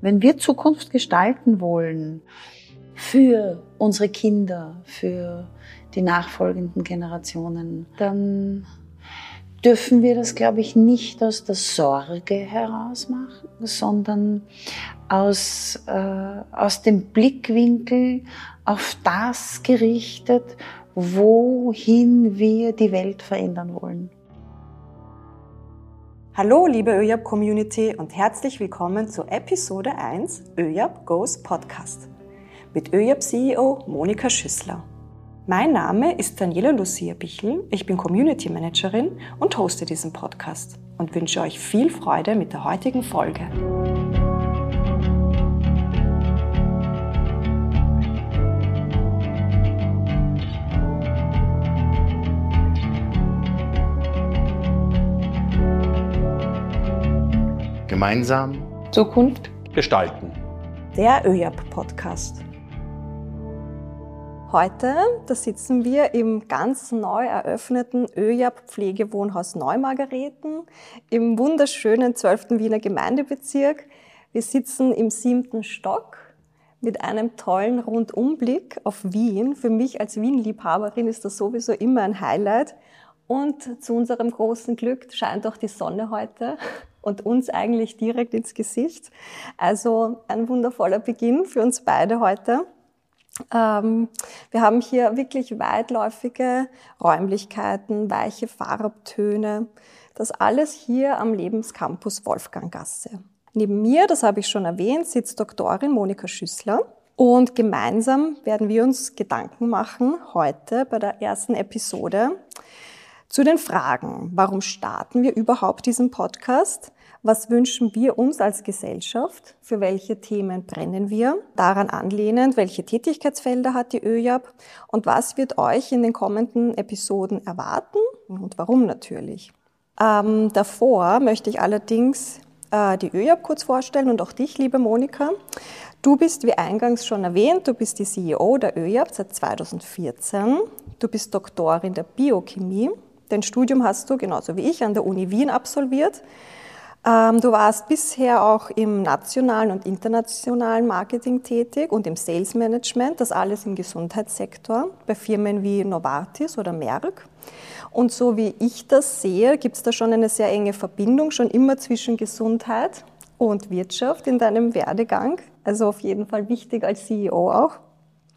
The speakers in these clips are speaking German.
Wenn wir Zukunft gestalten wollen für unsere Kinder, für die nachfolgenden Generationen, dann dürfen wir das, glaube ich, nicht aus der Sorge heraus machen, sondern aus, äh, aus dem Blickwinkel auf das gerichtet, wohin wir die Welt verändern wollen. Hallo, liebe ÖJAB Community und herzlich willkommen zu Episode 1 ÖJAB Goes Podcast mit ÖJAB CEO Monika Schüssler. Mein Name ist Daniela Lucia Bichel, ich bin Community Managerin und hoste diesen Podcast und wünsche euch viel Freude mit der heutigen Folge. Gemeinsam Zukunft gestalten. Der ÖJAP Podcast. Heute, da sitzen wir im ganz neu eröffneten ÖJAP Pflegewohnhaus Neumargareten im wunderschönen 12. Wiener Gemeindebezirk. Wir sitzen im siebten Stock mit einem tollen Rundumblick auf Wien. Für mich als Wien-Liebhaberin ist das sowieso immer ein Highlight. Und zu unserem großen Glück scheint auch die Sonne heute und uns eigentlich direkt ins Gesicht. Also ein wundervoller Beginn für uns beide heute. Ähm, wir haben hier wirklich weitläufige Räumlichkeiten, weiche Farbtöne. Das alles hier am Lebenscampus Wolfganggasse. Neben mir, das habe ich schon erwähnt, sitzt Doktorin Monika Schüssler. Und gemeinsam werden wir uns Gedanken machen heute bei der ersten Episode zu den Fragen, warum starten wir überhaupt diesen Podcast? Was wünschen wir uns als Gesellschaft? Für welche Themen brennen wir? Daran anlehnend, welche Tätigkeitsfelder hat die ÖJAB? Und was wird euch in den kommenden Episoden erwarten? Und warum natürlich? Ähm, davor möchte ich allerdings äh, die ÖJAB kurz vorstellen und auch dich, liebe Monika. Du bist, wie eingangs schon erwähnt, du bist die CEO der ÖJAB seit 2014. Du bist Doktorin der Biochemie Dein Studium hast du, genauso wie ich, an der Uni Wien absolviert. Ähm, du warst bisher auch im nationalen und internationalen Marketing tätig und im Sales Management, das alles im Gesundheitssektor, bei Firmen wie Novartis oder Merck. Und so wie ich das sehe, gibt es da schon eine sehr enge Verbindung, schon immer zwischen Gesundheit und Wirtschaft in deinem Werdegang. Also auf jeden Fall wichtig als CEO auch.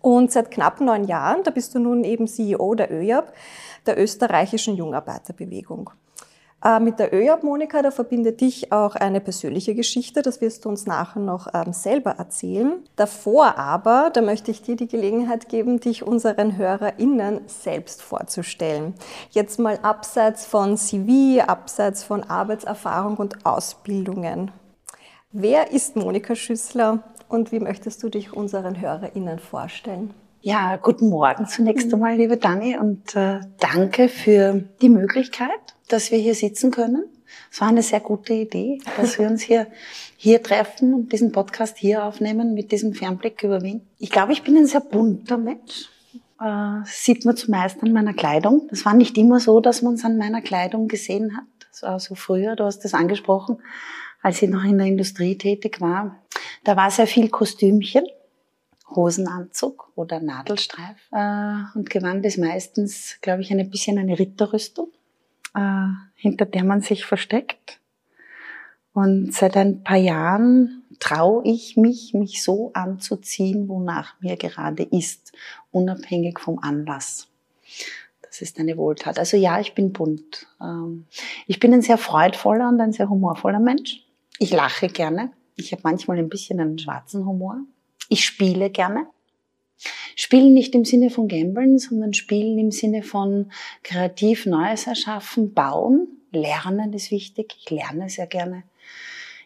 Und seit knapp neun Jahren, da bist du nun eben CEO der ÖJAB, der österreichischen Jungarbeiterbewegung. Äh, mit der ÖJAB, Monika, da verbindet dich auch eine persönliche Geschichte, das wirst du uns nachher noch ähm, selber erzählen. Davor aber, da möchte ich dir die Gelegenheit geben, dich unseren HörerInnen selbst vorzustellen. Jetzt mal abseits von CV, abseits von Arbeitserfahrung und Ausbildungen. Wer ist Monika Schüssler und wie möchtest du dich unseren HörerInnen vorstellen? Ja, guten Morgen zunächst mhm. einmal, liebe Dani, und äh, danke für die Möglichkeit, dass wir hier sitzen können. Es war eine sehr gute Idee, dass wir uns hier, hier treffen und diesen Podcast hier aufnehmen mit diesem Fernblick über Wien. Ich glaube, ich bin ein sehr bunter Mensch. Äh, sieht man zumeist an meiner Kleidung. Das war nicht immer so, dass man es an meiner Kleidung gesehen hat. Das war so früher, du hast das angesprochen, als ich noch in der Industrie tätig war da war sehr viel Kostümchen, Hosenanzug oder Nadelstreif. Äh, und Gewand ist meistens, glaube ich, ein bisschen eine Ritterrüstung, äh, hinter der man sich versteckt. Und seit ein paar Jahren traue ich mich, mich so anzuziehen, wonach mir gerade ist, unabhängig vom Anlass. Das ist eine Wohltat. Also ja, ich bin bunt. Ähm, ich bin ein sehr freudvoller und ein sehr humorvoller Mensch. Ich lache gerne. Ich habe manchmal ein bisschen einen schwarzen Humor. Ich spiele gerne. Spielen nicht im Sinne von Gambeln, sondern spielen im Sinne von kreativ Neues erschaffen, bauen. Lernen ist wichtig. Ich lerne sehr gerne.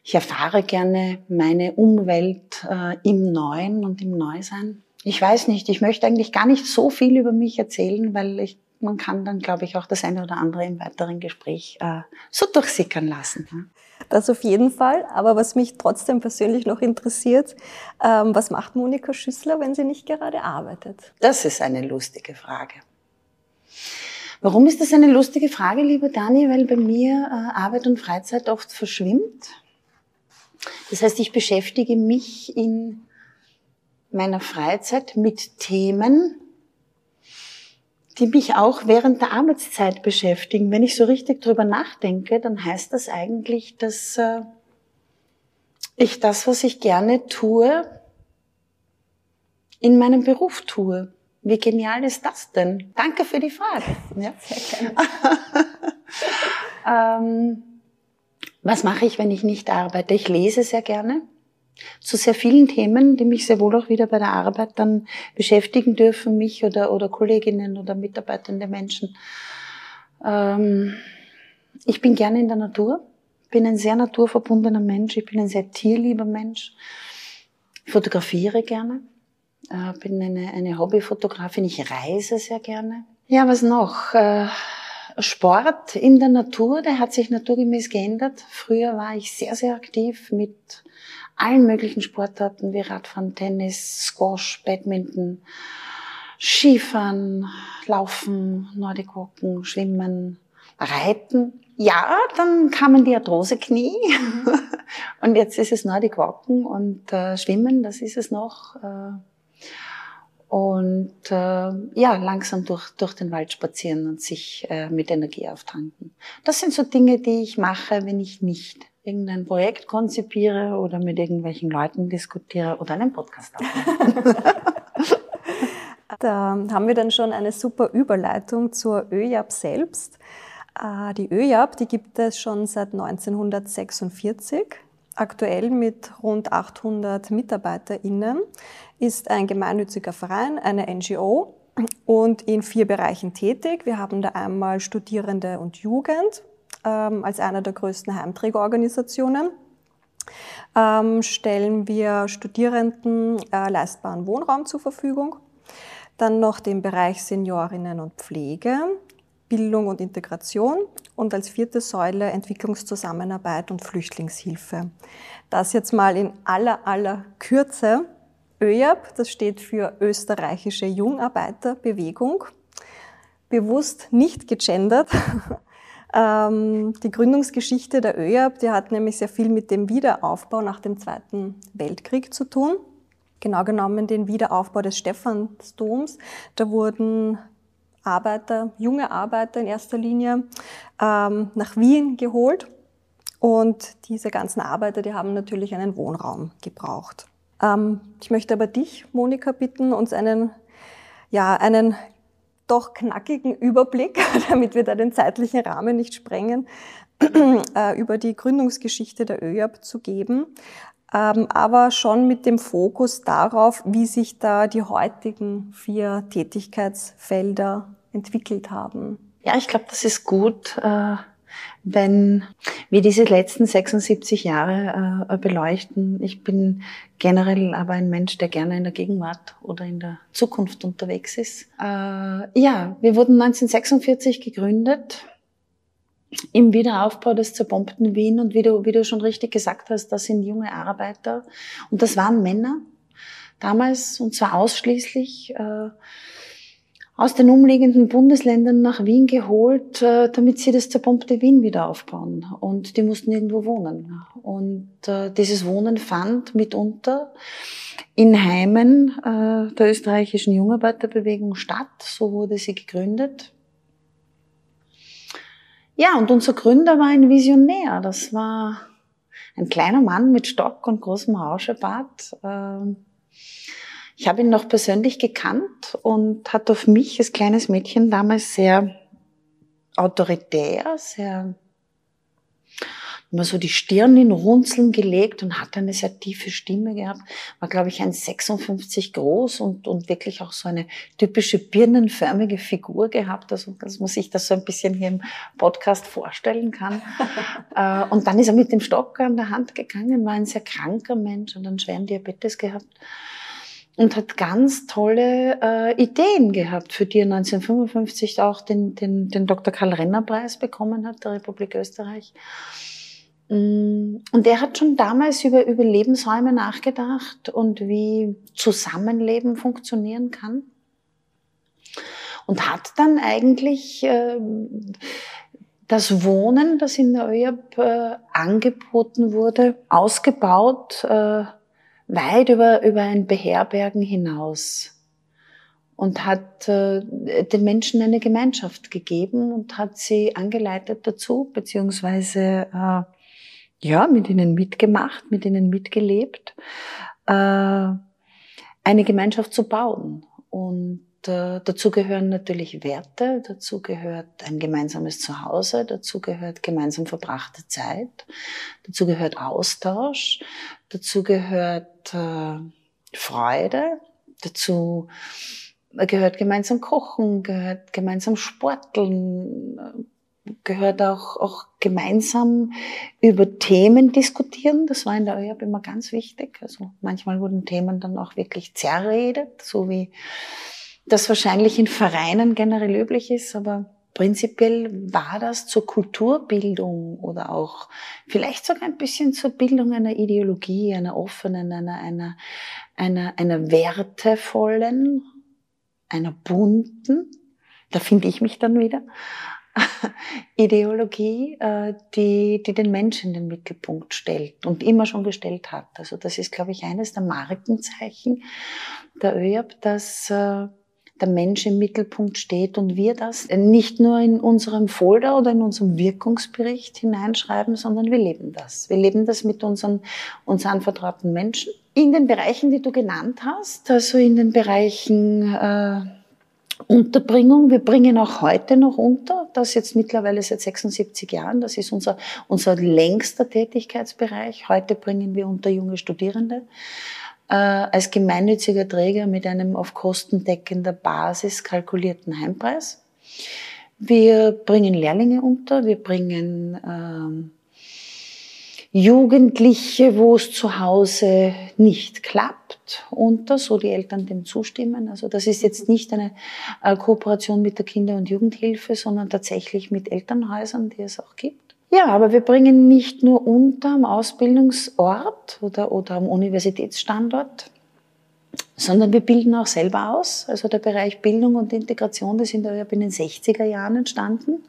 Ich erfahre gerne meine Umwelt äh, im Neuen und im Neusein. Ich weiß nicht, ich möchte eigentlich gar nicht so viel über mich erzählen, weil ich, man kann dann, glaube ich, auch das eine oder andere im weiteren Gespräch äh, so durchsickern lassen. Ja. Das auf jeden Fall. Aber was mich trotzdem persönlich noch interessiert, ähm, was macht Monika Schüssler, wenn sie nicht gerade arbeitet? Das ist eine lustige Frage. Warum ist das eine lustige Frage, liebe Dani? Weil bei mir äh, Arbeit und Freizeit oft verschwimmt. Das heißt, ich beschäftige mich in meiner Freizeit mit Themen, die mich auch während der Arbeitszeit beschäftigen. Wenn ich so richtig drüber nachdenke, dann heißt das eigentlich, dass äh, ich das, was ich gerne tue, in meinem Beruf tue. Wie genial ist das denn? Danke für die Frage. Ja. Sehr gerne. ähm, was mache ich, wenn ich nicht arbeite? Ich lese sehr gerne zu sehr vielen Themen, die mich sehr wohl auch wieder bei der Arbeit dann beschäftigen dürfen, mich oder, oder Kolleginnen oder mitarbeitende Menschen. Ähm, ich bin gerne in der Natur, bin ein sehr naturverbundener Mensch, ich bin ein sehr tierlieber Mensch, fotografiere gerne äh, bin eine, eine Hobbyfotografin, ich reise sehr gerne. Ja, was noch? Äh, Sport in der Natur, der hat sich naturgemäß geändert. Früher war ich sehr, sehr aktiv mit allen möglichen Sportarten wie Radfahren, Tennis, Squash, Badminton, Skifahren, Laufen, Nordic Walken, Schwimmen, Reiten. Ja, dann kamen die Arthroseknie und jetzt ist es Nordic Walken und äh, Schwimmen, das ist es noch. Äh, und äh, ja, langsam durch, durch den Wald spazieren und sich äh, mit Energie auftanken. Das sind so Dinge, die ich mache, wenn ich nicht irgendein Projekt konzipiere oder mit irgendwelchen Leuten diskutiere oder einen Podcast aufnehme. da haben wir dann schon eine super Überleitung zur ÖJAP selbst. Äh, die ÖJAP, die gibt es schon seit 1946 aktuell mit rund 800 MitarbeiterInnen, ist ein gemeinnütziger Verein, eine NGO und in vier Bereichen tätig. Wir haben da einmal Studierende und Jugend als einer der größten Heimträgerorganisationen. Ähm, stellen wir Studierenden äh, leistbaren Wohnraum zur Verfügung. Dann noch den Bereich Seniorinnen und Pflege, Bildung und Integration und als vierte Säule Entwicklungszusammenarbeit und Flüchtlingshilfe. Das jetzt mal in aller, aller Kürze. ÖJAB, das steht für Österreichische Jungarbeiterbewegung. Bewusst nicht gegendert. Ähm, die Gründungsgeschichte der ÖJAB, die hat nämlich sehr viel mit dem Wiederaufbau nach dem Zweiten Weltkrieg zu tun. Genau genommen den Wiederaufbau des Stephansdoms. Da wurden Arbeiter, junge Arbeiter in erster Linie, ähm, nach Wien geholt. Und diese ganzen Arbeiter, die haben natürlich einen Wohnraum gebraucht. Ähm, ich möchte aber dich, Monika, bitten, uns einen, ja, einen doch knackigen Überblick, damit wir da den zeitlichen Rahmen nicht sprengen, äh, über die Gründungsgeschichte der ÖJAP zu geben. Ähm, aber schon mit dem Fokus darauf, wie sich da die heutigen vier Tätigkeitsfelder entwickelt haben. Ja, ich glaube, das ist gut, äh, wenn wir diese letzten 76 Jahre äh, beleuchten. Ich bin generell aber ein Mensch, der gerne in der Gegenwart oder in der Zukunft unterwegs ist. Äh, ja, wir wurden 1946 gegründet im Wiederaufbau des zerbombten Wien und wie du, wie du schon richtig gesagt hast, das sind junge Arbeiter und das waren Männer damals und zwar ausschließlich äh, aus den umliegenden Bundesländern nach Wien geholt, äh, damit sie das zerbombte Wien wieder aufbauen. Und die mussten irgendwo wohnen. Und äh, dieses Wohnen fand mitunter in Heimen äh, der österreichischen Jungarbeiterbewegung statt. So wurde sie gegründet. Ja, und unser Gründer war ein Visionär. Das war ein kleiner Mann mit Stock und großem Rauschebart. Ich habe ihn noch persönlich gekannt und hat auf mich als kleines Mädchen damals sehr autoritär, sehr immer so die Stirn in Runzeln gelegt und hat eine sehr tiefe Stimme gehabt. War, glaube ich, ein 56 groß und, und wirklich auch so eine typische birnenförmige Figur gehabt. Also, dass man sich das so ein bisschen hier im Podcast vorstellen kann. Äh, und dann ist er mit dem Stock an der Hand gegangen, war ein sehr kranker Mensch und einen schweren Diabetes gehabt und hat ganz tolle äh, Ideen gehabt, für die er 1955 auch den, den, den Dr. Karl Renner Preis bekommen hat, der Republik Österreich. Mm, und er hat schon damals über, über Lebensräume nachgedacht und wie Zusammenleben funktionieren kann. Und hat dann eigentlich äh, das Wohnen, das in der ÖJAP äh, angeboten wurde, ausgebaut, äh, weit über, über ein Beherbergen hinaus und hat äh, den Menschen eine Gemeinschaft gegeben und hat sie angeleitet dazu, beziehungsweise äh, ja, mit ihnen mitgemacht, mit ihnen mitgelebt, äh, eine Gemeinschaft zu bauen. Und äh, dazu gehören natürlich Werte, dazu gehört ein gemeinsames Zuhause, dazu gehört gemeinsam verbrachte Zeit, dazu gehört Austausch, dazu gehört äh, Freude, dazu gehört gemeinsam Kochen, gehört gemeinsam Sporteln, gehört auch, auch gemeinsam über Themen diskutieren. Das war in der ÖAB immer ganz wichtig. Also manchmal wurden Themen dann auch wirklich zerredet, so wie das wahrscheinlich in Vereinen generell üblich ist, aber prinzipiell war das zur Kulturbildung oder auch vielleicht sogar ein bisschen zur Bildung einer Ideologie, einer offenen, einer, einer, einer, einer wertevollen, einer bunten, da finde ich mich dann wieder, Ideologie, äh, die, die den Menschen in den Mittelpunkt stellt und immer schon gestellt hat. Also das ist, glaube ich, eines der Markenzeichen der ÖAB, dass äh, der Mensch im Mittelpunkt steht und wir das nicht nur in unserem Folder oder in unserem Wirkungsbericht hineinschreiben, sondern wir leben das. Wir leben das mit unseren uns anvertrauten Menschen. In den Bereichen, die du genannt hast, also in den Bereichen äh, Unterbringung. Wir bringen auch heute noch unter, das jetzt mittlerweile seit 76 Jahren, das ist unser, unser längster Tätigkeitsbereich. Heute bringen wir unter junge Studierende äh, als gemeinnütziger Träger mit einem auf kostendeckender Basis kalkulierten Heimpreis. Wir bringen Lehrlinge unter, wir bringen ähm, Jugendliche, wo es zu Hause nicht klappt, unter, so die Eltern dem zustimmen. Also das ist jetzt nicht eine äh, Kooperation mit der Kinder- und Jugendhilfe, sondern tatsächlich mit Elternhäusern, die es auch gibt. Ja, aber wir bringen nicht nur unter am Ausbildungsort oder, oder am Universitätsstandort, sondern wir bilden auch selber aus. Also der Bereich Bildung und Integration, das sind ja in den 60er Jahren entstanden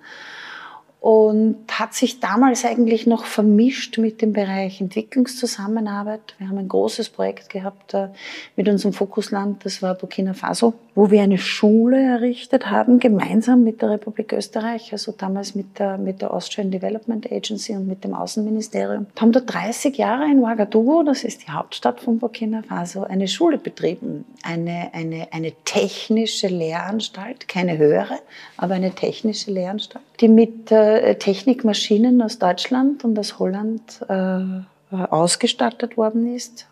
und hat sich damals eigentlich noch vermischt mit dem Bereich Entwicklungszusammenarbeit. Wir haben ein großes Projekt gehabt äh, mit unserem Fokusland, das war Burkina Faso, wo wir eine Schule errichtet haben, gemeinsam mit der Republik Österreich, also damals mit der, mit der Austrian Development Agency und mit dem Außenministerium. Wir haben da 30 Jahre in Ouagadougou, das ist die Hauptstadt von Burkina Faso, eine Schule betrieben, eine, eine, eine technische Lehranstalt, keine höhere, aber eine technische Lehranstalt, die mit äh, Technikmaschinen aus Deutschland und aus Holland äh, ausgestattet worden ist.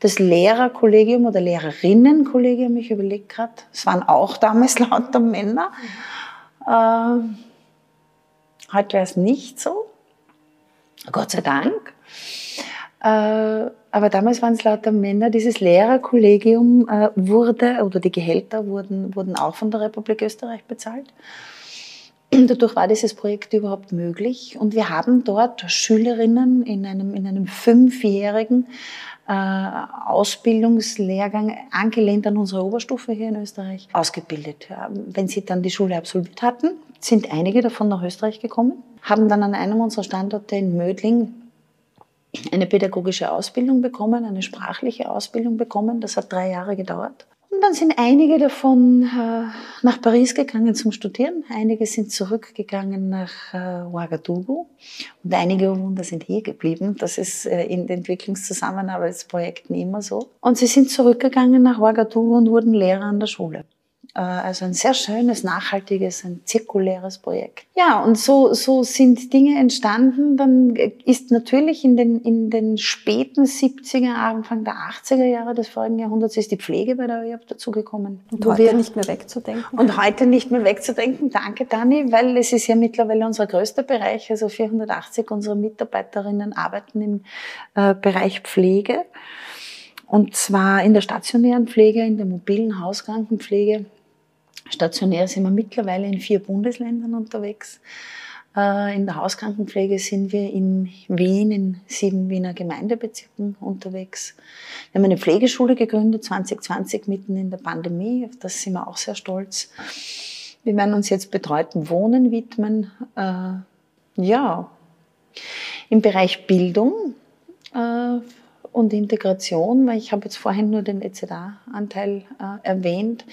Das Lehrerkollegium oder Lehrerinnenkollegium, ich überlege gerade, es waren auch damals lauter Männer. Äh, heute wäre es nicht so, Gott sei Dank. Aber damals waren es lauter Männer. Dieses Lehrerkollegium wurde, oder die Gehälter wurden, wurden auch von der Republik Österreich bezahlt. Dadurch war dieses Projekt überhaupt möglich. Und wir haben dort Schülerinnen in einem, in einem fünfjährigen äh, Ausbildungslehrgang, angelehnt an unsere Oberstufe hier in Österreich, ausgebildet. Wenn sie dann die Schule absolviert hatten, sind einige davon nach Österreich gekommen, haben dann an einem unserer Standorte in Mödling eine pädagogische Ausbildung bekommen, eine sprachliche Ausbildung bekommen. Das hat drei Jahre gedauert. Und dann sind einige davon äh, nach Paris gegangen zum Studieren, einige sind zurückgegangen nach äh, Ouagadougou und einige Wunder sind hier geblieben. Das ist äh, in Entwicklungszusammenarbeitsprojekten immer so. Und sie sind zurückgegangen nach Ouagadougou und wurden Lehrer an der Schule. Äh, also ein sehr schönes, nachhaltiges, ein zirkuläres Projekt. Ja, und so, so sind Dinge entstanden. Dann ist natürlich in den, in den späten 70er, Anfang der 80er Jahre des vorigen Jahrhunderts ist die Pflege bei der ÖAB dazugekommen. Und heute wir, nicht mehr wegzudenken. Und heute nicht mehr wegzudenken. Danke, Dani, weil es ist ja mittlerweile unser größter Bereich. Also 480 unserer Mitarbeiterinnen arbeiten im äh, Bereich Pflege. Und zwar in der stationären Pflege, in der mobilen Hauskrankenpflege Stationär sind wir mittlerweile in vier Bundesländern unterwegs. Äh, in der Hauskrankenpflege sind wir in Wien, in sieben Wiener Gemeindebezirken unterwegs. Wir haben eine Pflegeschule gegründet, 2020, mitten in der Pandemie. Auf das sind wir auch sehr stolz. Wir werden uns jetzt betreuten Wohnen widmen. Äh, Ja, im Bereich Bildung äh, und Integration, weil ich habe jetzt vorhin nur den EZA-Anteil äh, erwähnt.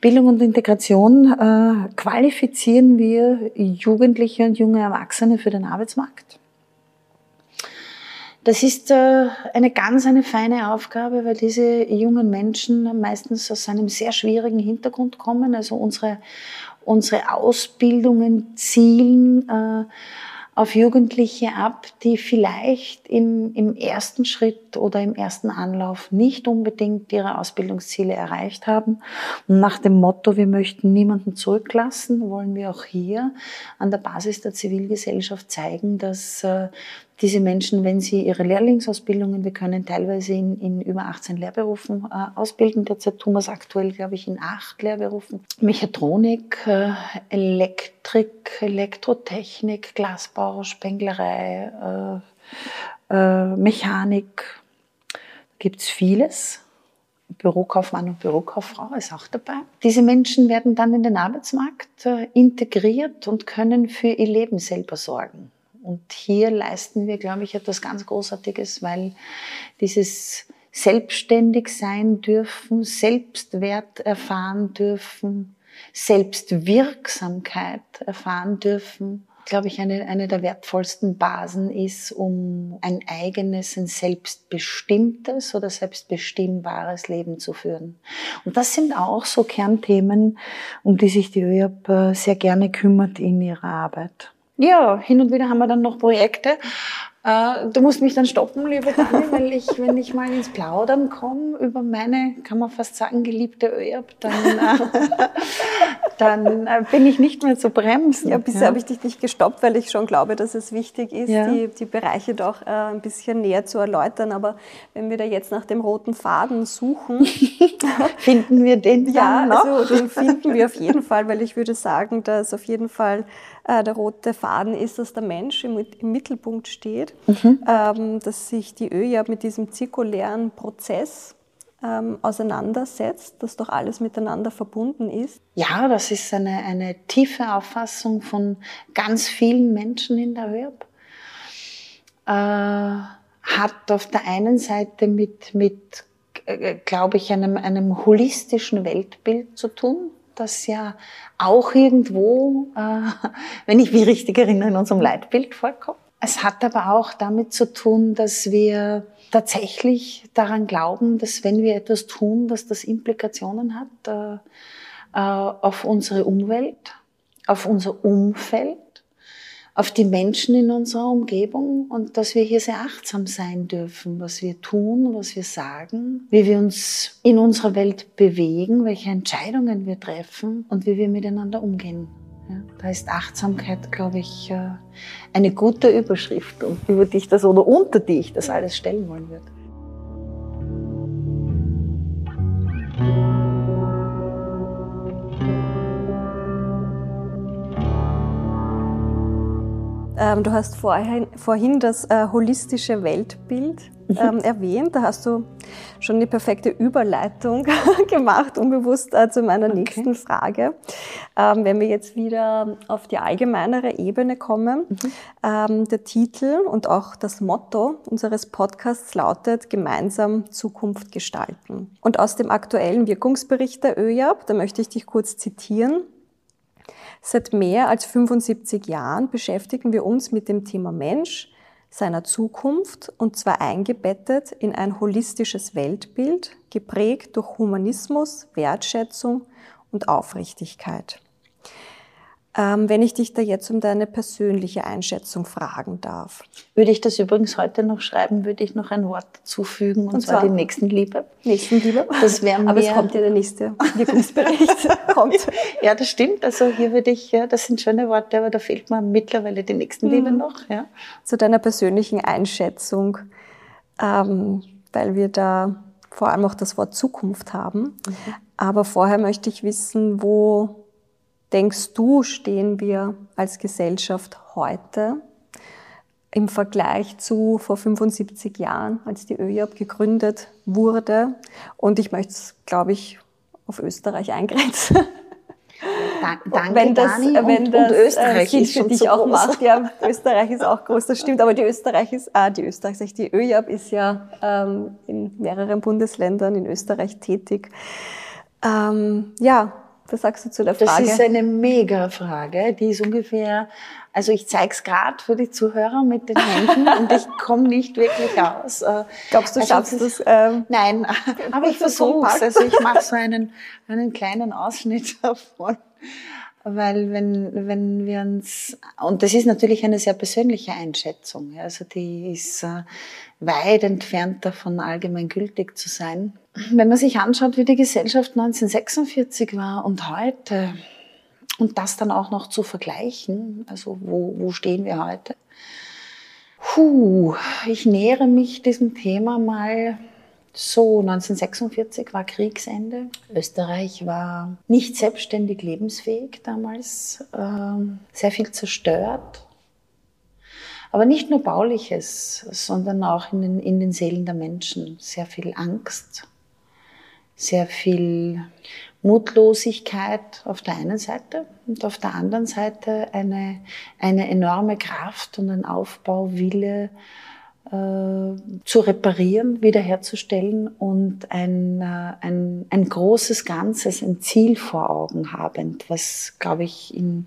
Bildung und Integration äh, qualifizieren wir Jugendliche und junge Erwachsene für den Arbeitsmarkt. Das ist äh, eine ganz eine feine Aufgabe, weil diese jungen Menschen meistens aus einem sehr schwierigen Hintergrund kommen. Also unsere, unsere Ausbildungen zielen äh, auf Jugendliche ab, die vielleicht im, im ersten Schritt oder im ersten Anlauf nicht unbedingt ihre Ausbildungsziele erreicht haben. Und nach dem Motto, wir möchten niemanden zurücklassen, wollen wir auch hier an der Basis der Zivilgesellschaft zeigen, dass äh, diese Menschen, wenn sie ihre Lehrlingsausbildungen, wir können teilweise in, in über 18 Lehrberufen äh, ausbilden, derzeit tun wir es aktuell, glaube ich, in acht Lehrberufen. Mechatronik, äh, Elektrik, Elektrotechnik, Glasbau, Spenglerei, Mechanik, gibt es vieles. Bürokaufmann und Bürokauffrau ist auch dabei. Diese Menschen werden dann in den Arbeitsmarkt äh, integriert und können für ihr Leben selber sorgen. Und hier leisten wir, glaube ich, etwas ganz Großartiges, weil dieses selbstständig sein dürfen, Selbstwert erfahren dürfen, Selbstwirksamkeit erfahren dürfen, glaube ich, eine, eine der wertvollsten Basen ist, um ein eigenes, ein selbstbestimmtes oder selbstbestimmbares Leben zu führen. Und das sind auch so Kernthemen, um die sich die ÖAB äh, sehr gerne kümmert in ihrer Arbeit. Ja, hin und wieder haben wir dann noch Projekte. Äh, du musst mich dann stoppen, liebe Dani, weil ich, wenn ich mal ins Plaudern komme über meine, kann man fast sagen, geliebte ÖAB, dann, äh, dann äh, bin ich nicht mehr zu bremsen. Ja, bisher ja. habe ich dich nicht gestoppt, weil ich schon glaube, dass es wichtig ist, ja. die, die Bereiche doch äh, ein bisschen näher zu erläutern. Aber wenn wir da jetzt nach dem roten Faden suchen, finden wir den dann ja, noch? also den finden wir auf jeden Fall, weil ich würde sagen, dass auf jeden Fall der rote Faden ist, dass der Mensch im, im Mittelpunkt steht, mhm. ähm, dass sich die ÖJA mit diesem zirkulären Prozess ähm, auseinandersetzt, dass doch alles miteinander verbunden ist. Ja, das ist eine, eine tiefe Auffassung von ganz vielen Menschen in der ÖRB. Äh, hat auf der einen Seite mit, mit äh, glaube ich, einem, einem holistischen Weltbild zu tun, das ja auch irgendwo, äh, wenn ich mich richtig erinnere, in unserem Leitbild vorkommt. Es hat aber auch damit zu tun, dass wir tatsächlich daran glauben, dass wenn wir etwas tun, dass das Implikationen hat äh, äh, auf unsere Umwelt, auf unser Umfeld auf die Menschen in unserer Umgebung und dass wir hier sehr achtsam sein dürfen, was wir tun, was wir sagen, wie wir uns in unserer Welt bewegen, welche Entscheidungen wir treffen und wie wir miteinander umgehen. Ja, da ist Achtsamkeit, glaube ich, äh, eine gute Überschrift, über die ich das oder unter die ich das alles stellen wollen würde. Ähm, du hast vorhin, vorhin das äh, holistische Weltbild mhm. ähm, erwähnt. Da hast du schon die perfekte Überleitung gemacht, unbewusst äh, zu meiner okay. nächsten Frage. Ähm, wenn wir jetzt wieder auf die allgemeinere Ebene kommen, mhm. ähm, der Titel und auch das Motto unseres Podcasts lautet Gemeinsam Zukunft gestalten. Und aus dem aktuellen Wirkungsbericht der ÖJAB, da möchte ich dich kurz zitieren, Seit mehr als 75 Jahren beschäftigen wir uns mit dem Thema Mensch, seiner Zukunft und zwar eingebettet in ein holistisches Weltbild, geprägt durch Humanismus, Wertschätzung und Aufrichtigkeit. Ähm, wenn ich dich da jetzt um deine persönliche Einschätzung fragen darf. Würde ich das übrigens heute noch schreiben, würde ich noch ein Wort zufügen, und, und zwar, zwar die Nächstenliebe. Nächstenliebe. Das wäre Aber es kommt ja der nächste Wirkungsbericht. kommt. Ja, das stimmt. Also hier würde ich, ja, das sind schöne Worte, aber da fehlt mir mittlerweile die Nächstenliebe mhm. noch. Ja. Zu deiner persönlichen Einschätzung, ähm, weil wir da vor allem auch das Wort Zukunft haben. Mhm. Aber vorher möchte ich wissen, wo denkst du, stehen wir als Gesellschaft heute im Vergleich zu vor 75 Jahren, als die ÖJAB gegründet wurde? Und ich möchte es, glaube ich, auf Österreich eingrenzen. danke, wenn das, Dani. Und, wenn das, und äh, Österreich ist für dich so auch groß. macht. Ja, Österreich ist auch groß, das stimmt. Aber die Österreich ist, ah, die Österreich, die ÖJAB ist ja ähm, in mehreren Bundesländern in Österreich tätig. Ähm, ja, was sagst du zu der Frage? Das ist eine mega Frage. Die ist ungefähr, also ich zeige es gerade für die Zuhörer mit den Händen und ich komme nicht wirklich aus. Äh, Glaubst du, also schaffst du es? Ähm, nein, aber ich versuche es. Also ich mache so einen, einen kleinen Ausschnitt davon. Weil wenn, wenn wir uns, und das ist natürlich eine sehr persönliche Einschätzung, also die ist äh, weit entfernt davon, allgemein gültig zu sein. Wenn man sich anschaut, wie die Gesellschaft 1946 war und heute, und das dann auch noch zu vergleichen, also wo, wo stehen wir heute? Puh, ich nähere mich diesem Thema mal so, 1946 war Kriegsende. Österreich war nicht selbstständig lebensfähig damals, ähm, sehr viel zerstört. Aber nicht nur bauliches, sondern auch in den, in den Seelen der Menschen. Sehr viel Angst, sehr viel Mutlosigkeit auf der einen Seite und auf der anderen Seite eine, eine enorme Kraft und ein Aufbauwille, zu reparieren, wiederherzustellen und ein, äh, ein, ein großes Ganzes, ein Ziel vor Augen habend, was, glaube ich, in,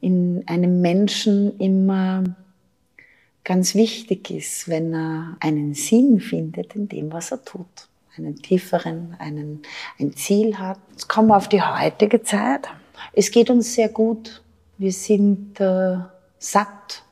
in einem Menschen immer ganz wichtig ist, wenn er einen Sinn findet in dem, was er tut. Einen tieferen, einen, ein Ziel hat. Jetzt kommen wir auf die heutige Zeit. Es geht uns sehr gut. Wir sind äh, satt äh,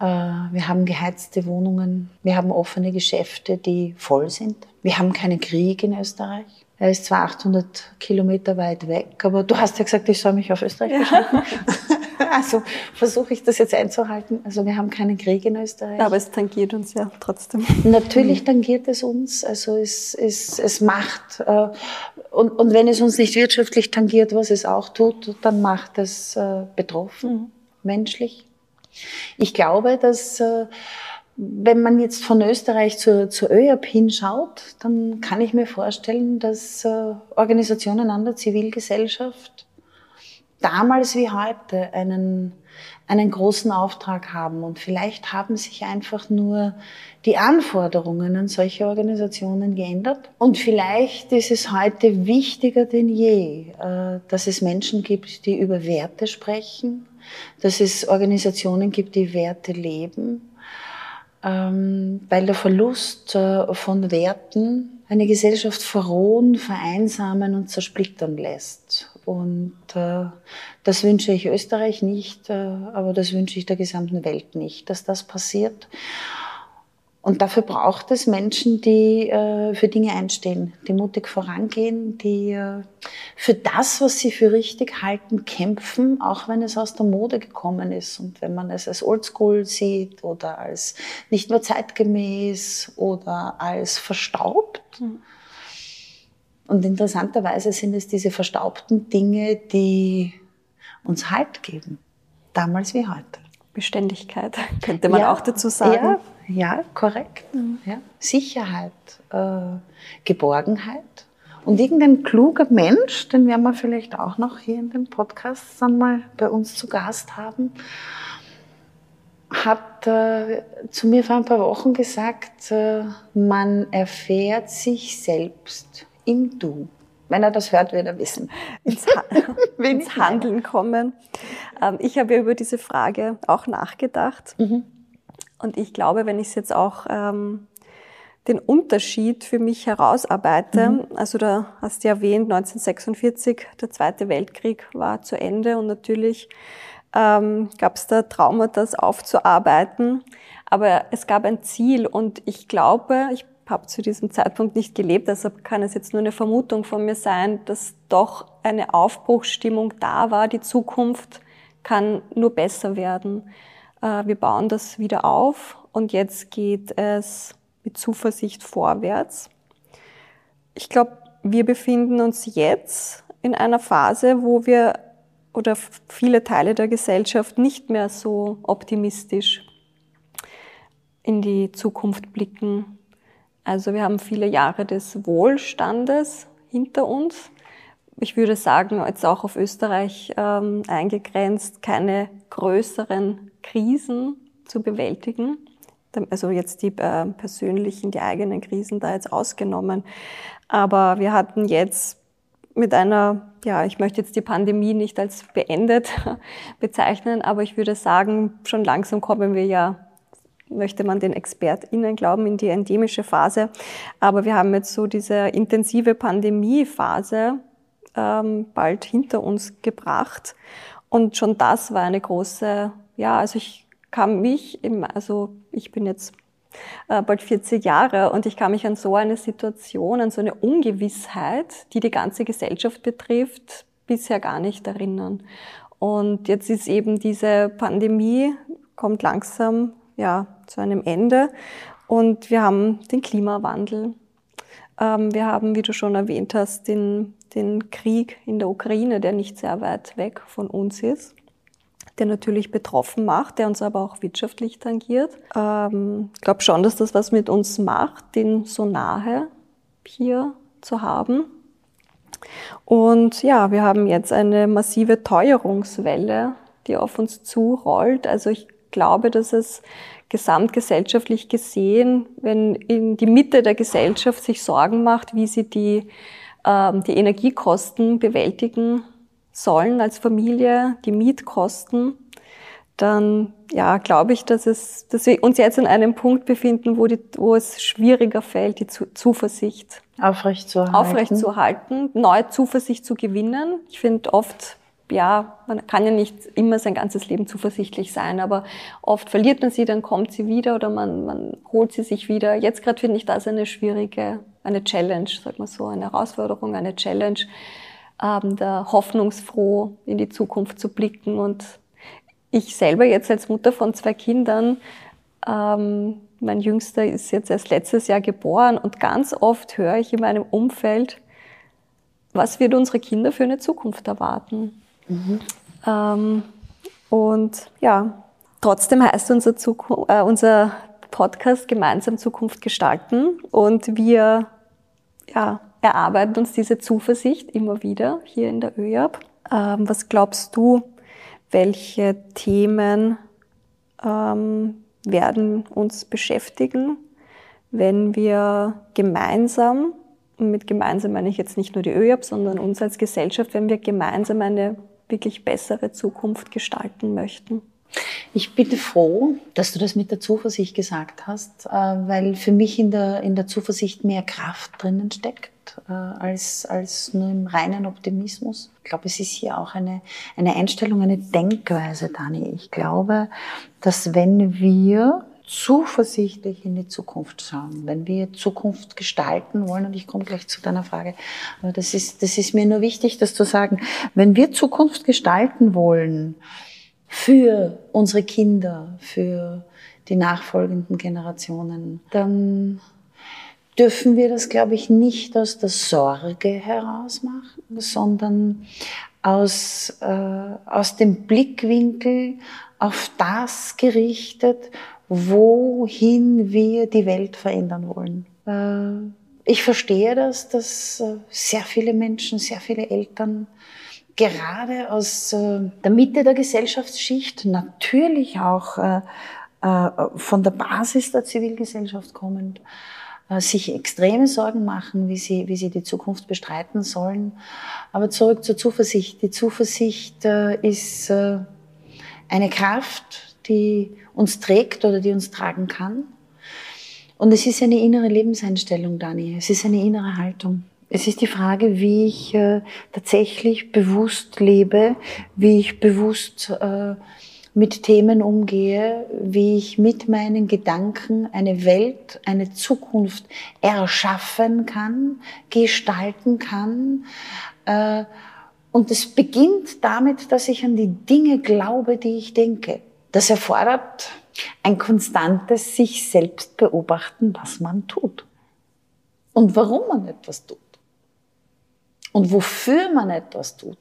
wir haben geheizte Wohnungen. Wir haben offene Geschäfte, die voll sind. Wir haben keinen Krieg in Österreich. Er ist zwar 800 Kilometer weit weg, aber du hast ja gesagt, ich soll mich auf Österreich beschränken. also versuche ich das jetzt einzuhalten. Also wir haben keinen Krieg in Österreich. Aber es tangiert uns ja trotzdem. Natürlich tangiert es uns. Also es, es, es macht, äh, und, und wenn es uns nicht wirtschaftlich tangiert, was es auch tut, dann macht es äh, betroffen, mhm. menschlich. Ich glaube, dass äh, wenn man jetzt von Österreich zur, zur ÖAP hinschaut, dann kann ich mir vorstellen, dass äh, Organisationen an der Zivilgesellschaft damals wie heute einen, einen großen Auftrag haben. Und vielleicht haben sich einfach nur die Anforderungen an solche Organisationen geändert. Und vielleicht ist es heute wichtiger denn je, äh, dass es Menschen gibt, die über Werte sprechen, dass es Organisationen gibt, die Werte leben, ähm, weil der Verlust äh, von Werten eine Gesellschaft verrohen, vereinsamen und zersplittern lässt. Und äh, das wünsche ich Österreich nicht, äh, aber das wünsche ich der gesamten Welt nicht, dass das passiert. Und dafür braucht es Menschen, die äh, für Dinge einstehen, die mutig vorangehen, die äh, für das, was sie für richtig halten, kämpfen, auch wenn es aus der Mode gekommen ist und wenn man es als Oldschool sieht oder als nicht mehr zeitgemäß oder als verstaubt. Mhm. Und interessanterweise sind es diese verstaubten Dinge, die uns Halt geben, damals wie heute. Beständigkeit könnte man ja, auch dazu sagen. Ja, ja, korrekt. Ja. Sicherheit, äh, Geborgenheit. Und irgendein kluger Mensch, den werden wir vielleicht auch noch hier in dem Podcast dann mal bei uns zu Gast haben, hat äh, zu mir vor ein paar Wochen gesagt, äh, man erfährt sich selbst im Du. Wenn er das hört, wird er wissen. Ins, ha ins Handeln kommen. Ähm, ich habe ja über diese Frage auch nachgedacht. Mhm. Und ich glaube, wenn ich es jetzt auch ähm, den Unterschied für mich herausarbeite, mhm. also da hast du ja erwähnt, 1946, der Zweite Weltkrieg war zu Ende und natürlich ähm, gab es da Traumata, das aufzuarbeiten. Aber es gab ein Ziel und ich glaube, ich habe zu diesem Zeitpunkt nicht gelebt, deshalb kann es jetzt nur eine Vermutung von mir sein, dass doch eine Aufbruchsstimmung da war. Die Zukunft kann nur besser werden. Äh, wir bauen das wieder auf und jetzt geht es mit Zuversicht vorwärts. Ich glaube, wir befinden uns jetzt in einer Phase, wo wir oder viele Teile der Gesellschaft nicht mehr so optimistisch in die Zukunft blicken. Also wir haben viele Jahre des Wohlstandes hinter uns. Ich würde sagen, jetzt auch auf Österreich ähm, eingegrenzt, keine größeren Krisen zu bewältigen. Also jetzt die äh, persönlichen, die eigenen Krisen da jetzt ausgenommen. Aber wir hatten jetzt mit einer, ja, ich möchte jetzt die Pandemie nicht als beendet bezeichnen, aber ich würde sagen, schon langsam kommen wir ja, möchte man den ExpertInnen glauben, in die endemische Phase. Aber wir haben jetzt so diese intensive Pandemiephase ähm, bald hinter uns gebracht. Und schon das war eine große, ja, also ich kam mich, im, also ich bin jetzt äh, bald 40 Jahre und ich kann mich an so eine Situation, an so eine Ungewissheit, die die ganze Gesellschaft betrifft, bisher gar nicht erinnern. Und jetzt ist eben diese Pandemie, kommt langsam ja, zu einem Ende und wir haben den Klimawandel. Ähm, wir haben, wie du schon erwähnt hast, den, den Krieg in der Ukraine, der nicht sehr weit weg von uns ist der natürlich betroffen macht, der uns aber auch wirtschaftlich tangiert. Ähm, ich glaube schon, dass das was mit uns macht, den so nahe hier zu haben. Und ja, wir haben jetzt eine massive Teuerungswelle, die auf uns zurollt. Also ich glaube, dass es gesamtgesellschaftlich gesehen, wenn in die Mitte der Gesellschaft sich Sorgen macht, wie sie die, die Energiekosten bewältigen sollen als Familie, die Mietkosten, dann ja, glaube ich, dass, es, dass wir uns jetzt an einem Punkt befinden, wo, die, wo es schwieriger fällt, die Zuversicht aufrechtzuerhalten. aufrechtzuerhalten, neue Zuversicht zu gewinnen. Ich finde oft, ja, man kann ja nicht immer sein ganzes Leben zuversichtlich sein, aber oft verliert man sie, dann kommt sie wieder oder man, man holt sie sich wieder. Jetzt gerade finde ich das eine schwierige, eine Challenge, sag mal so, eine Herausforderung, eine Challenge, ähm, da hoffnungsfroh in die Zukunft zu blicken. Und ich selber jetzt als Mutter von zwei Kindern, ähm, mein Jüngster ist jetzt erst letztes Jahr geboren und ganz oft höre ich in meinem Umfeld, was wird unsere Kinder für eine Zukunft erwarten. Mhm. Ähm, und ja, trotzdem heißt unser, Zukunft, äh, unser Podcast gemeinsam Zukunft gestalten und wir ja, erarbeiten uns diese Zuversicht immer wieder hier in der ÖJAB. Ähm, was glaubst du, welche Themen ähm, werden uns beschäftigen, wenn wir gemeinsam, und mit gemeinsam meine ich jetzt nicht nur die ÖJAB, sondern uns als Gesellschaft, wenn wir gemeinsam eine wirklich bessere Zukunft gestalten möchten? Ich bin froh, dass du das mit der Zuversicht gesagt hast, äh, weil für mich in der, in der Zuversicht mehr Kraft drinnen steckt äh, als, als nur im reinen Optimismus. Ich glaube, es ist hier auch eine, eine Einstellung, eine Denkweise, Dani. Ich glaube, dass wenn wir zuversichtlich in die Zukunft schauen, wenn wir Zukunft gestalten wollen, und ich komme gleich zu deiner Frage, aber das ist, das ist mir nur wichtig, das zu sagen, wenn wir Zukunft gestalten wollen für unsere Kinder, für die nachfolgenden Generationen, dann dürfen wir das, glaube ich, nicht aus der Sorge heraus machen, sondern aus, äh, aus dem Blickwinkel auf das gerichtet, wohin wir die Welt verändern wollen. Äh, ich verstehe das, dass äh, sehr viele Menschen, sehr viele Eltern gerade aus äh, der Mitte der Gesellschaftsschicht, natürlich auch von der Basis der Zivilgesellschaft kommend, sich extreme Sorgen machen, wie sie, wie sie die Zukunft bestreiten sollen. Aber zurück zur Zuversicht. Die Zuversicht ist eine Kraft, die uns trägt oder die uns tragen kann. Und es ist eine innere Lebenseinstellung, Dani. Es ist eine innere Haltung. Es ist die Frage, wie ich äh, tatsächlich bewusst lebe, wie ich bewusst äh, mit Themen umgehe, wie ich mit meinen Gedanken eine Welt, eine Zukunft erschaffen kann, gestalten kann. Äh, und es beginnt damit, dass ich an die Dinge glaube, die ich denke. Das erfordert ein konstantes sich selbst beobachten, was man tut und warum man etwas tut und wofür man etwas tut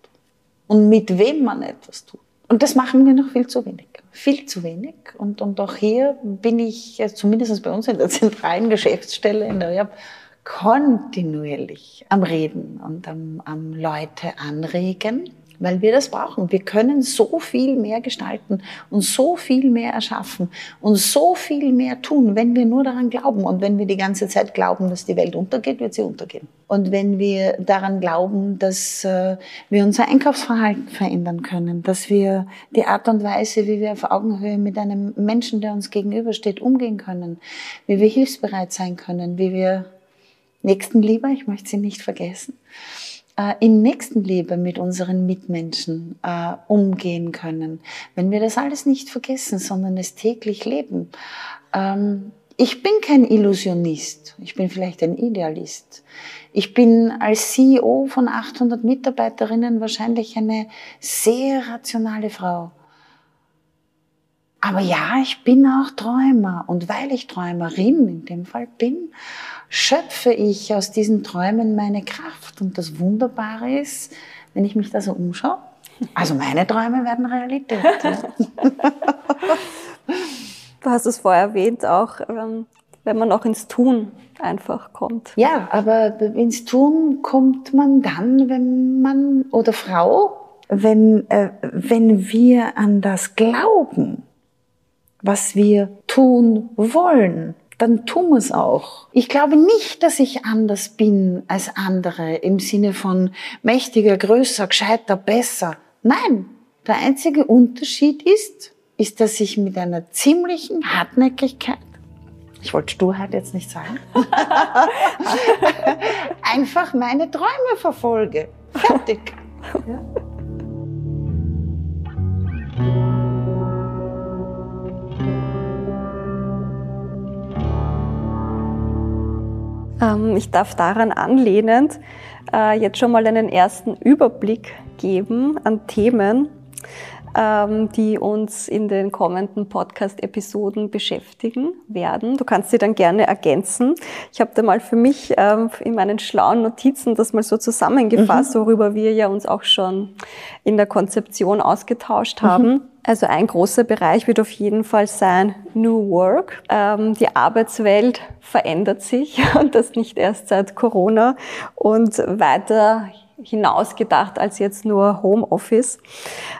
und mit wem man etwas tut. Und das machen wir noch viel zu wenig. Viel zu wenig. Und, und auch hier bin ich, zumindest bei uns in der zentralen Geschäftsstelle in der RIAB, kontinuierlich am Reden und am, am Leute anregen weil wir das brauchen. Wir können so viel mehr gestalten und so viel mehr erschaffen und so viel mehr tun, wenn wir nur daran glauben. Und wenn wir die ganze Zeit glauben, dass die Welt untergeht, wird sie untergehen. Und wenn wir daran glauben, dass äh, wir unser Einkaufsverhalten verändern können, dass wir die Art und Weise, wie wir auf Augenhöhe mit einem Menschen, der uns gegenübersteht, umgehen können, wie wir hilfsbereit sein können, wie wir Nächstenliebe, ich möchte sie nicht vergessen, äh, in Nächstenliebe mit unseren Mitmenschen äh, umgehen können. Wenn wir das alles nicht vergessen, sondern es täglich leben. Ähm, ich bin kein Illusionist, ich bin vielleicht ein Idealist. Ich bin als CEO von 800 Mitarbeiterinnen wahrscheinlich eine sehr rationale Frau. Aber ja, ich bin auch Träumer. Und weil ich Träumerin in dem Fall bin, schöpfe ich aus diesen Träumen meine Kraft. Und das Wunderbare ist, wenn ich mich da so umschaue, also meine Träume werden Realität. du hast es vorher erwähnt, auch ähm, wenn man auch ins Tun einfach kommt. Ja, aber ins Tun kommt man dann, wenn man oder Frau, wenn, äh, wenn wir an das glauben, was wir tun wollen, dann tun wir es auch. Ich glaube nicht, dass ich anders bin als andere im Sinne von mächtiger, größer, gescheiter, besser. Nein, der einzige Unterschied ist, ist, dass ich mit einer ziemlichen Hartnäckigkeit, ich wollte Sturheit jetzt nicht sagen, einfach meine Träume verfolge. Fertig. Ja. Ich darf daran anlehnend äh, jetzt schon mal einen ersten Überblick geben an Themen, ähm, die uns in den kommenden Podcast-Episoden beschäftigen werden. Du kannst sie dann gerne ergänzen. Ich habe da mal für mich ähm, in meinen schlauen Notizen das mal so zusammengefasst, mhm. worüber wir ja uns auch schon in der Konzeption ausgetauscht haben. Mhm. Also ein großer Bereich wird auf jeden Fall sein New Work. Ähm, die Arbeitswelt verändert sich und das nicht erst seit Corona und weiter hinausgedacht als jetzt nur Homeoffice.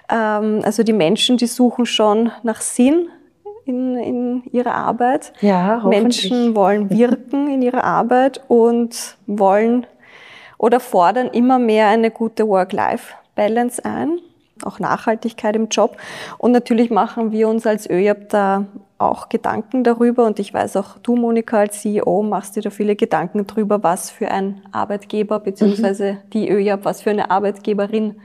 Ähm, also die Menschen, die suchen schon nach Sinn in, in ihrer Arbeit. Ja, Menschen wollen wirken in ihrer Arbeit und wollen oder fordern immer mehr eine gute Work-Life-Balance ein auch Nachhaltigkeit im Job. Und natürlich machen wir uns als ÖJAB da auch Gedanken darüber. Und ich weiß auch, du, Monika, als CEO, machst dir da viele Gedanken darüber, was für ein Arbeitgeber, beziehungsweise mhm. die ÖJAB, was für eine Arbeitgeberin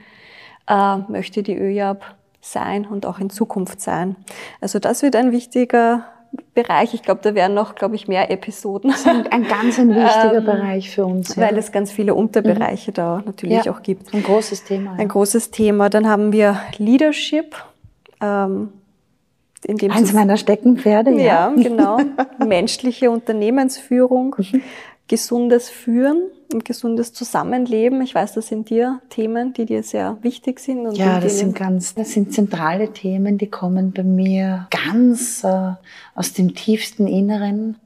äh, möchte die ÖJAB sein und auch in Zukunft sein. Also das wird ein wichtiger Bereich. Ich glaube, da wären noch, glaube ich, mehr Episoden. Das ist ein ganz ein wichtiger ähm, Bereich für uns. Ja. Weil es ganz viele Unterbereiche mhm. da natürlich ja, auch gibt. Ein großes Thema. Ja. Ein großes Thema. Dann haben wir Leadership. Ähm, in dem Eins meiner Steckenpferde, ja. Ja, genau. Menschliche Unternehmensführung. Mhm gesundes Führen und gesundes Zusammenleben. Ich weiß, das sind dir Themen, die dir sehr wichtig sind. Und ja, das sind ganz, das sind zentrale Themen, die kommen bei mir ganz äh, aus dem tiefsten Inneren.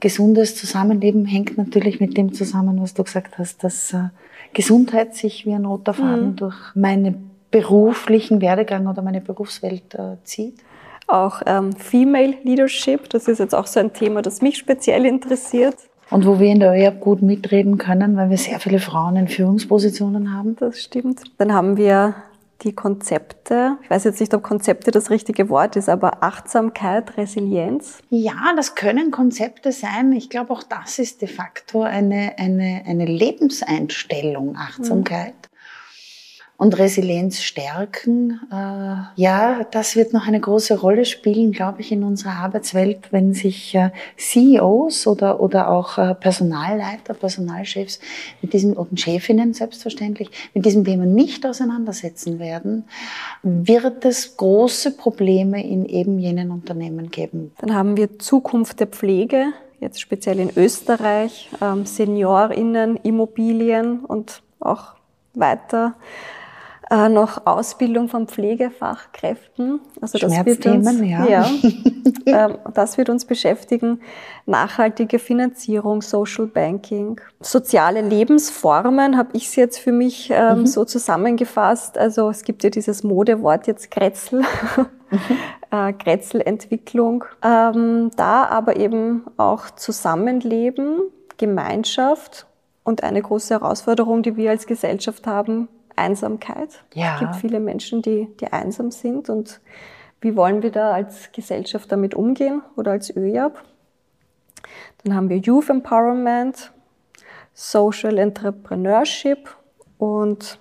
Gesundes Zusammenleben hängt natürlich mit dem zusammen, was du gesagt hast, dass äh, Gesundheit sich wie ein roter Faden mhm. durch meinen beruflichen Werdegang oder meine Berufswelt äh, zieht auch ähm, Female Leadership. Das ist jetzt auch so ein Thema, das mich speziell interessiert und wo wir in der ÖAB gut mitreden können, weil wir sehr viele Frauen in Führungspositionen haben. Das stimmt. Dann haben wir die Konzepte, ich weiß jetzt nicht, ob Konzepte das richtige Wort ist, aber Achtsamkeit, Resilienz. Ja, das können Konzepte sein. Ich glaube, auch das ist de facto eine, eine, eine Lebenseinstellung, Achtsamkeit. Und Resilienz stärken. Äh, ja, das wird noch eine große Rolle spielen, glaube ich, in unserer Arbeitswelt, wenn sich äh, CEOs oder, oder auch äh, Personalleiter, Personalchefs mit diesem, und Chefinnen selbstverständlich, mit diesem Thema nicht auseinandersetzen werden, wird es große Probleme in eben jenen Unternehmen geben. Dann haben wir Zukunft der Pflege, jetzt speziell in Österreich, ähm, SeniorInnen, Immobilien und auch weiter äh, noch Ausbildung von Pflegefachkräften. Also das wird uns, ja. ja äh, das wird uns beschäftigen. Nachhaltige Finanzierung, Social Banking, soziale Lebensformen habe ich es jetzt für mich ähm, mhm. so zusammengefasst. Also es gibt ja dieses Modewort jetzt Kretzel. Mhm. äh, Kretzelentwicklung. Ähm, da aber eben auch Zusammenleben, Gemeinschaft und eine große Herausforderung, die wir als Gesellschaft haben, Einsamkeit. Ja. Es gibt viele Menschen, die, die einsam sind und wie wollen wir da als Gesellschaft damit umgehen oder als ÖJAB? Dann haben wir Youth Empowerment, Social Entrepreneurship und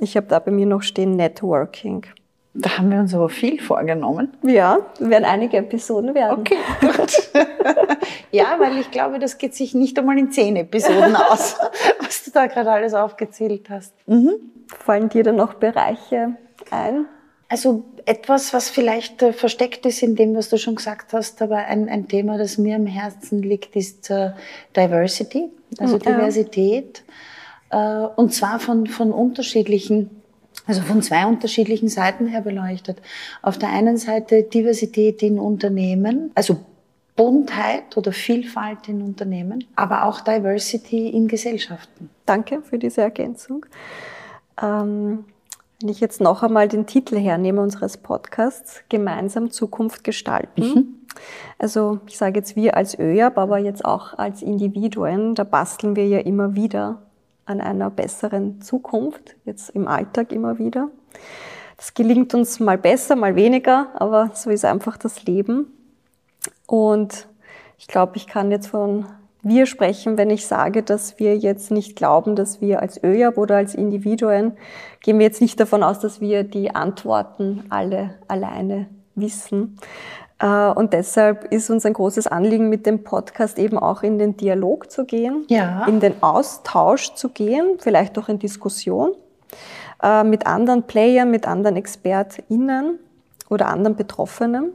ich habe da bei mir noch stehen Networking. Da haben wir uns aber viel vorgenommen. Ja, werden einige Episoden werden. Okay, gut. ja, weil ich glaube, das geht sich nicht einmal in zehn Episoden aus, was du da gerade alles aufgezählt hast. Mhm. Fallen dir da noch Bereiche ein? Also etwas, was vielleicht äh, versteckt ist in dem, was du schon gesagt hast, aber ein, ein Thema, das mir am Herzen liegt, ist äh, Diversity, also ja. Diversität. Äh, und zwar von, von unterschiedlichen also von zwei unterschiedlichen Seiten her beleuchtet. Auf der einen Seite Diversität in Unternehmen, also Buntheit oder Vielfalt in Unternehmen, aber auch Diversity in Gesellschaften. Danke für diese Ergänzung. Ähm, wenn ich jetzt noch einmal den Titel hernehme unseres Podcasts, Gemeinsam Zukunft gestalten. Mhm. Also ich sage jetzt wir als ÖJAB, aber jetzt auch als Individuen, da basteln wir ja immer wieder an einer besseren Zukunft, jetzt im Alltag immer wieder. Das gelingt uns mal besser, mal weniger, aber so ist einfach das Leben. Und ich glaube, ich kann jetzt von wir sprechen, wenn ich sage, dass wir jetzt nicht glauben, dass wir als ÖJAB oder als Individuen, gehen wir jetzt nicht davon aus, dass wir die Antworten alle alleine wissen, und deshalb ist uns ein großes Anliegen, mit dem Podcast eben auch in den Dialog zu gehen, ja. in den Austausch zu gehen, vielleicht auch in Diskussion äh, mit anderen Playern, mit anderen ExpertInnen oder anderen Betroffenen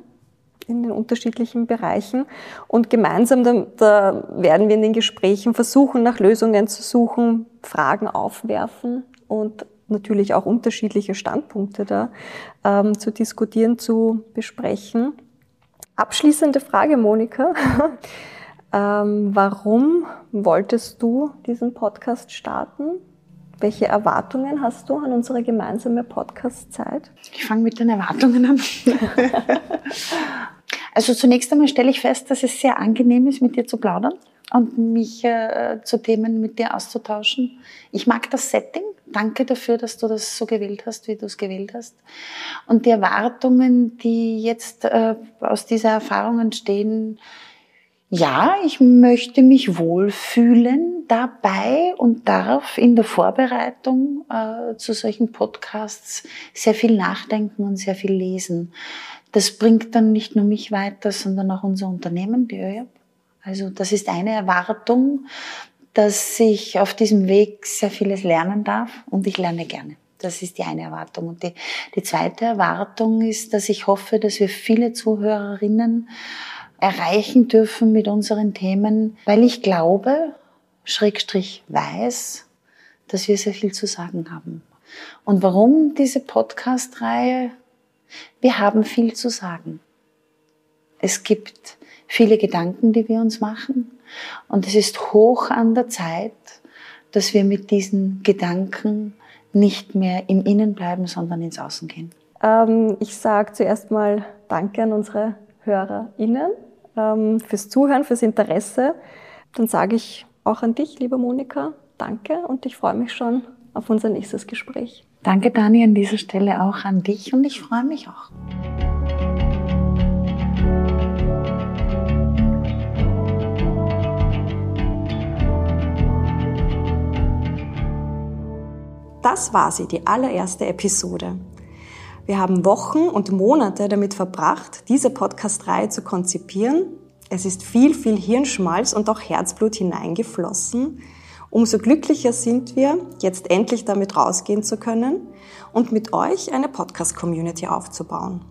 in den unterschiedlichen Bereichen. Und gemeinsam da, da werden wir in den Gesprächen versuchen, nach Lösungen zu suchen, Fragen aufwerfen und natürlich auch unterschiedliche Standpunkte da ähm, zu diskutieren, zu besprechen. Abschließende Frage, Monika. ähm, warum wolltest du diesen Podcast starten? Welche Erwartungen hast du an unsere gemeinsame Podcast-Zeit? Ich fange mit den Erwartungen an. also zunächst einmal stelle ich fest, dass es sehr angenehm ist, mit dir zu plaudern und mich äh, zu Themen mit dir auszutauschen. Ich mag das Setting. Danke dafür, dass du das so gewählt hast, wie du es gewählt hast. Und die Erwartungen, die jetzt äh, aus dieser Erfahrung entstehen, ja, ich möchte mich wohlfühlen dabei und darf in der Vorbereitung äh, zu solchen Podcasts sehr viel nachdenken und sehr viel lesen. Das bringt dann nicht nur mich weiter, sondern auch unser Unternehmen, die ÖJAP. Also das ist eine Erwartung, dass ich auf diesem Weg sehr vieles lernen darf und ich lerne gerne. Das ist die eine Erwartung. Und die, die zweite Erwartung ist, dass ich hoffe, dass wir viele Zuhörerinnen erreichen dürfen mit unseren Themen, weil ich glaube, Schrägstrich weiß, dass wir sehr viel zu sagen haben. Und warum diese Podcast-Reihe? Wir haben viel zu sagen. Es gibt viele Gedanken, die wir uns machen. Und es ist hoch an der Zeit, dass wir mit diesen Gedanken nicht mehr im Innen bleiben, sondern ins Außen gehen. Ähm, ich sage zuerst mal Danke an unsere HörerInnen ähm, fürs Zuhören, fürs Interesse. Dann sage ich auch an dich, liebe Monika, danke und ich freue mich schon auf unser nächstes Gespräch. Danke, Dani, an dieser Stelle auch an dich und ich freue mich auch. Das war sie, die allererste Episode. Wir haben Wochen und Monate damit verbracht, diese Podcast-Reihe zu konzipieren. Es ist viel, viel Hirnschmalz und auch Herzblut hineingeflossen. Umso glücklicher sind wir, jetzt endlich damit rausgehen zu können und mit euch eine Podcast-Community aufzubauen.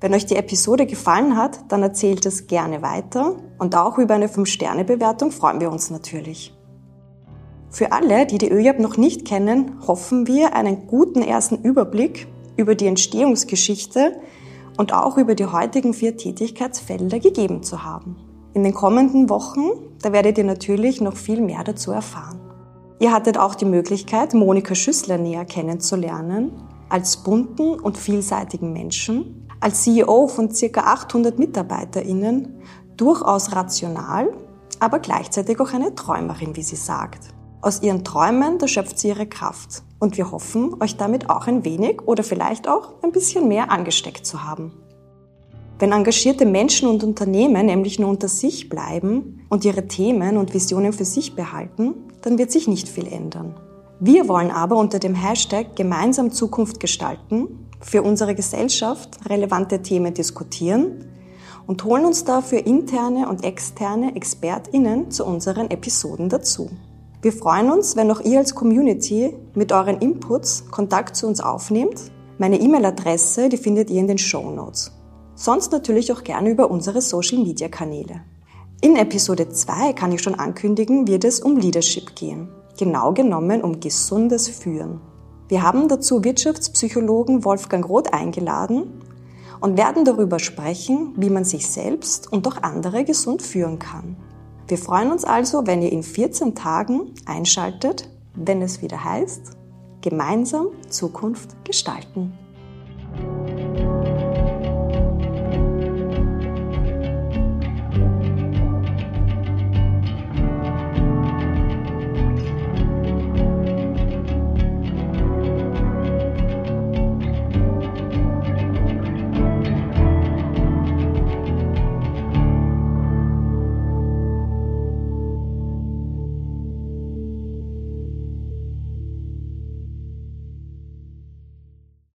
Wenn euch die Episode gefallen hat, dann erzählt es gerne weiter und auch über eine 5-Sterne-Bewertung freuen wir uns natürlich. Für alle, die die ÖJAB noch nicht kennen, hoffen wir, einen guten ersten Überblick über die Entstehungsgeschichte und auch über die heutigen vier Tätigkeitsfelder gegeben zu haben. In den kommenden Wochen, da werdet ihr natürlich noch viel mehr dazu erfahren. Ihr hattet auch die Möglichkeit, Monika Schüssler näher kennenzulernen, als bunten und vielseitigen Menschen, als CEO von ca. 800 MitarbeiterInnen, durchaus rational, aber gleichzeitig auch eine Träumerin, wie sie sagt. Aus ihren Träumen, da schöpft sie ihre Kraft. Und wir hoffen, euch damit auch ein wenig oder vielleicht auch ein bisschen mehr angesteckt zu haben. Wenn engagierte Menschen und Unternehmen nämlich nur unter sich bleiben und ihre Themen und Visionen für sich behalten, dann wird sich nicht viel ändern. Wir wollen aber unter dem Hashtag Gemeinsam Zukunft gestalten für unsere Gesellschaft relevante Themen diskutieren und holen uns dafür interne und externe ExpertInnen zu unseren Episoden dazu. Wir freuen uns, wenn auch ihr als Community mit euren Inputs Kontakt zu uns aufnehmt. Meine E-Mail-Adresse, die findet ihr in den Show Notes. Sonst natürlich auch gerne über unsere Social-Media-Kanäle. In Episode 2 kann ich schon ankündigen, wird es um Leadership gehen. Genau genommen um gesundes Führen. Wir haben dazu Wirtschaftspsychologen Wolfgang Roth eingeladen und werden darüber sprechen, wie man sich selbst und auch andere gesund führen kann. Wir freuen uns also, wenn ihr in 14 Tagen einschaltet, wenn es wieder heißt, gemeinsam Zukunft gestalten.